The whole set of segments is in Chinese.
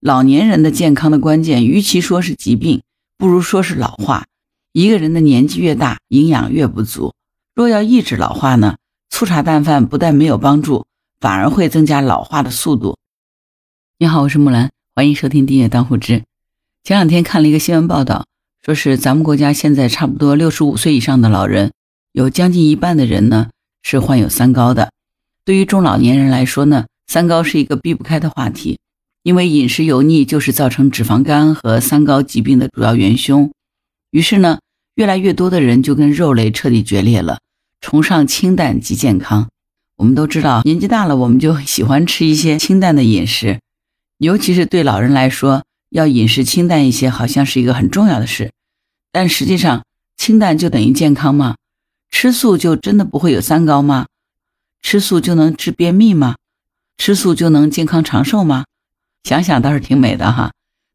老年人的健康的关键，与其说是疾病，不如说是老化。一个人的年纪越大，营养越不足。若要抑制老化呢，粗茶淡饭不但没有帮助，反而会增加老化的速度。你好，我是木兰，欢迎收听订阅当户知。前两天看了一个新闻报道，说是咱们国家现在差不多六十五岁以上的老人，有将近一半的人呢是患有三高的。对于中老年人来说呢，三高是一个避不开的话题。因为饮食油腻就是造成脂肪肝和三高疾病的主要元凶，于是呢，越来越多的人就跟肉类彻底决裂了，崇尚清淡及健康。我们都知道，年纪大了，我们就喜欢吃一些清淡的饮食，尤其是对老人来说，要饮食清淡一些，好像是一个很重要的事。但实际上，清淡就等于健康吗？吃素就真的不会有三高吗？吃素就能治便秘吗？吃素就能健康长寿吗？想想倒是挺美的哈，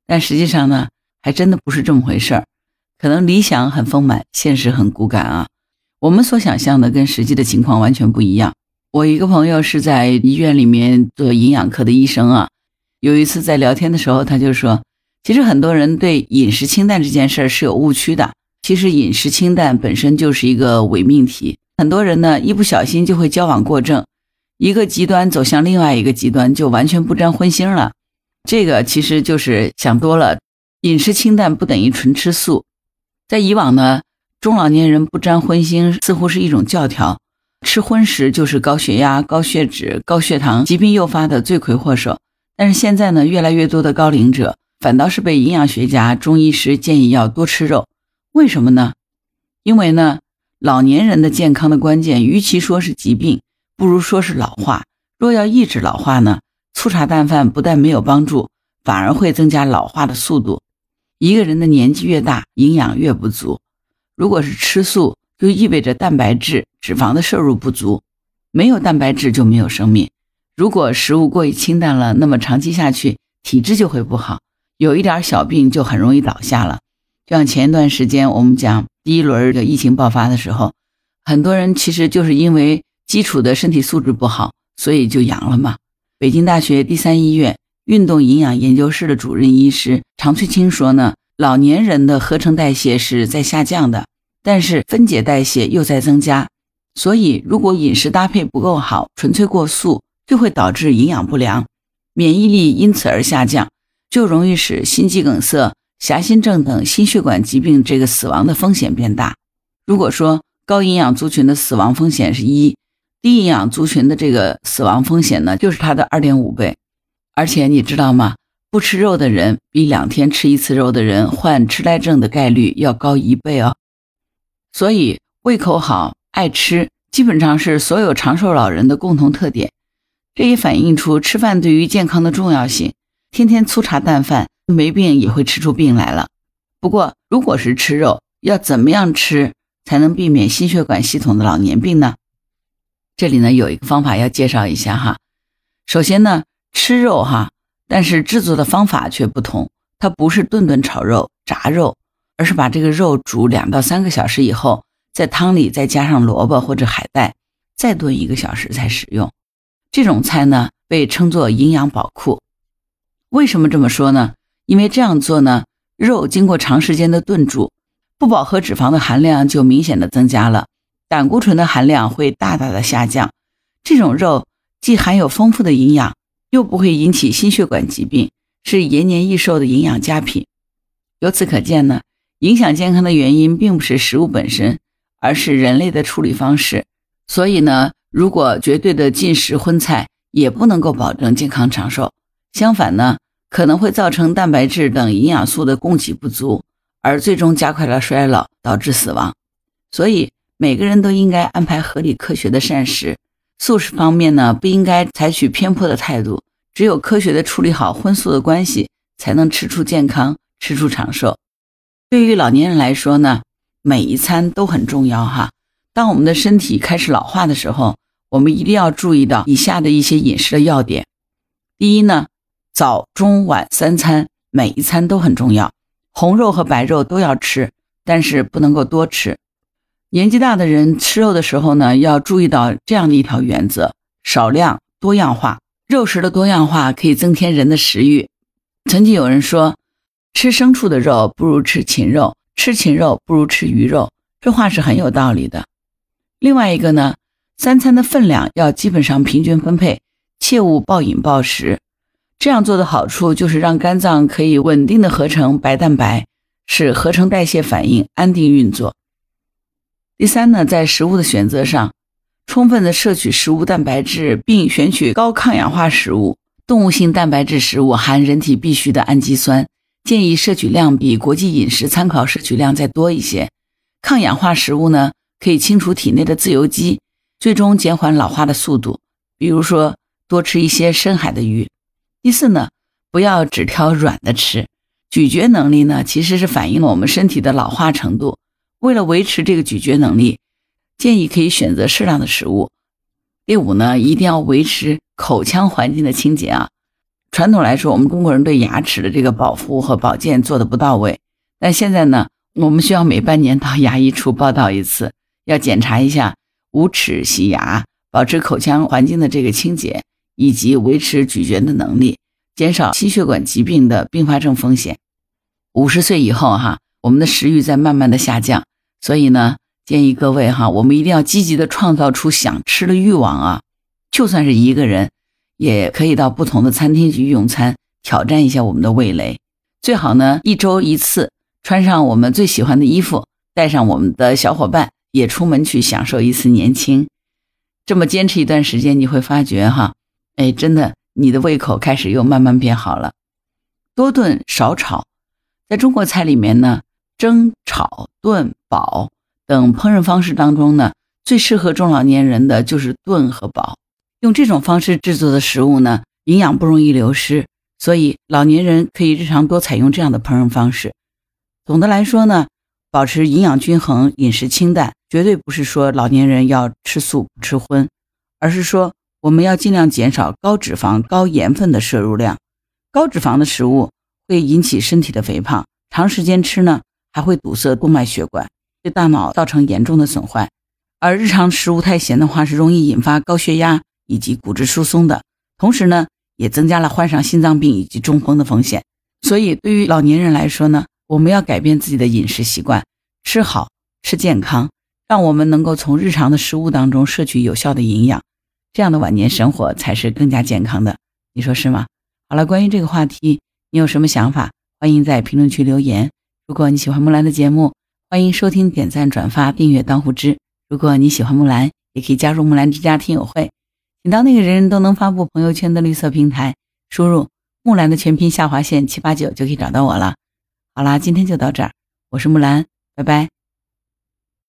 但实际上呢，还真的不是这么回事儿。可能理想很丰满，现实很骨感啊。我们所想象的跟实际的情况完全不一样。我一个朋友是在医院里面做营养科的医生啊，有一次在聊天的时候，他就说，其实很多人对饮食清淡这件事儿是有误区的。其实饮食清淡本身就是一个伪命题，很多人呢一不小心就会矫枉过正，一个极端走向另外一个极端，就完全不沾荤腥了。这个其实就是想多了，饮食清淡不等于纯吃素。在以往呢，中老年人不沾荤腥似乎是一种教条，吃荤食就是高血压、高血脂、高血糖疾病诱发的罪魁祸首。但是现在呢，越来越多的高龄者反倒是被营养学家、中医师建议要多吃肉。为什么呢？因为呢，老年人的健康的关键，与其说是疾病，不如说是老化。若要抑制老化呢？粗茶淡饭不但没有帮助，反而会增加老化的速度。一个人的年纪越大，营养越不足。如果是吃素，就意味着蛋白质、脂肪的摄入不足。没有蛋白质就没有生命。如果食物过于清淡了，那么长期下去，体质就会不好，有一点小病就很容易倒下了。就像前一段时间我们讲第一轮的疫情爆发的时候，很多人其实就是因为基础的身体素质不好，所以就阳了嘛。北京大学第三医院运动营养研究室的主任医师常翠清说呢，老年人的合成代谢是在下降的，但是分解代谢又在增加，所以如果饮食搭配不够好，纯粹过素，就会导致营养不良，免疫力因此而下降，就容易使心肌梗塞、狭心症等心血管疾病这个死亡的风险变大。如果说高营养族群的死亡风险是一。低营养族群的这个死亡风险呢，就是它的二点五倍，而且你知道吗？不吃肉的人比两天吃一次肉的人患痴呆症的概率要高一倍哦。所以胃口好、爱吃，基本上是所有长寿老人的共同特点。这也反映出吃饭对于健康的重要性。天天粗茶淡饭，没病也会吃出病来了。不过，如果是吃肉，要怎么样吃才能避免心血管系统的老年病呢？这里呢有一个方法要介绍一下哈。首先呢，吃肉哈，但是制作的方法却不同。它不是顿顿炒肉、炸肉，而是把这个肉煮两到三个小时以后，在汤里再加上萝卜或者海带，再炖一个小时才食用。这种菜呢被称作营养宝库。为什么这么说呢？因为这样做呢，肉经过长时间的炖煮，不饱和脂肪的含量就明显的增加了。胆固醇的含量会大大的下降，这种肉既含有丰富的营养，又不会引起心血管疾病，是延年益寿的营养佳品。由此可见呢，影响健康的原因并不是食物本身，而是人类的处理方式。所以呢，如果绝对的禁食荤菜，也不能够保证健康长寿。相反呢，可能会造成蛋白质等营养素的供给不足，而最终加快了衰老，导致死亡。所以。每个人都应该安排合理科学的膳食，素食方面呢，不应该采取偏颇的态度。只有科学的处理好荤素的关系，才能吃出健康，吃出长寿。对于老年人来说呢，每一餐都很重要哈。当我们的身体开始老化的时候，我们一定要注意到以下的一些饮食的要点。第一呢，早中晚三餐每一餐都很重要，红肉和白肉都要吃，但是不能够多吃。年纪大的人吃肉的时候呢，要注意到这样的一条原则：少量多样化。肉食的多样化可以增添人的食欲，曾经有人说，吃牲畜的肉不如吃禽肉，吃禽肉不如吃鱼肉，这话是很有道理的。另外一个呢，三餐的分量要基本上平均分配，切勿暴饮暴食。这样做的好处就是让肝脏可以稳定的合成白蛋白，使合成代谢反应安定运作。第三呢，在食物的选择上，充分的摄取食物蛋白质，并选取高抗氧化食物。动物性蛋白质食物含人体必需的氨基酸，建议摄取量比国际饮食参考摄取量再多一些。抗氧化食物呢，可以清除体内的自由基，最终减缓老化的速度。比如说，多吃一些深海的鱼。第四呢，不要只挑软的吃，咀嚼能力呢其实是反映了我们身体的老化程度。为了维持这个咀嚼能力，建议可以选择适量的食物。第五呢，一定要维持口腔环境的清洁啊。传统来说，我们中国人对牙齿的这个保护和保健做的不到位，但现在呢，我们需要每半年到牙医处报道一次，要检查一下无齿洗牙，保持口腔环境的这个清洁。以及维持咀嚼的能力，减少心血管疾病的并发症风险。五十岁以后，哈，我们的食欲在慢慢的下降，所以呢，建议各位哈，我们一定要积极的创造出想吃的欲望啊！就算是一个人，也可以到不同的餐厅去用餐，挑战一下我们的味蕾。最好呢，一周一次，穿上我们最喜欢的衣服，带上我们的小伙伴，也出门去享受一次年轻。这么坚持一段时间，你会发觉哈。哎，真的，你的胃口开始又慢慢变好了。多炖少炒，在中国菜里面呢，蒸、炒、炖、煲等烹饪方式当中呢，最适合中老年人的就是炖和煲。用这种方式制作的食物呢，营养不容易流失，所以老年人可以日常多采用这样的烹饪方式。总的来说呢，保持营养均衡、饮食清淡，绝对不是说老年人要吃素不吃荤，而是说。我们要尽量减少高脂肪、高盐分的摄入量。高脂肪的食物会引起身体的肥胖，长时间吃呢还会堵塞动脉血管，对大脑造成严重的损坏。而日常食物太咸的话，是容易引发高血压以及骨质疏松的，同时呢也增加了患上心脏病以及中风的风险。所以对于老年人来说呢，我们要改变自己的饮食习惯，吃好吃健康，让我们能够从日常的食物当中摄取有效的营养。这样的晚年生活才是更加健康的，你说是吗？好了，关于这个话题，你有什么想法？欢迎在评论区留言。如果你喜欢木兰的节目，欢迎收听、点赞、转发、订阅当户知。如果你喜欢木兰，也可以加入木兰之家听友会，请到那个人人都能发布朋友圈的绿色平台，输入木兰的全拼下划线七八九就可以找到我了。好啦，今天就到这儿，我是木兰，拜拜。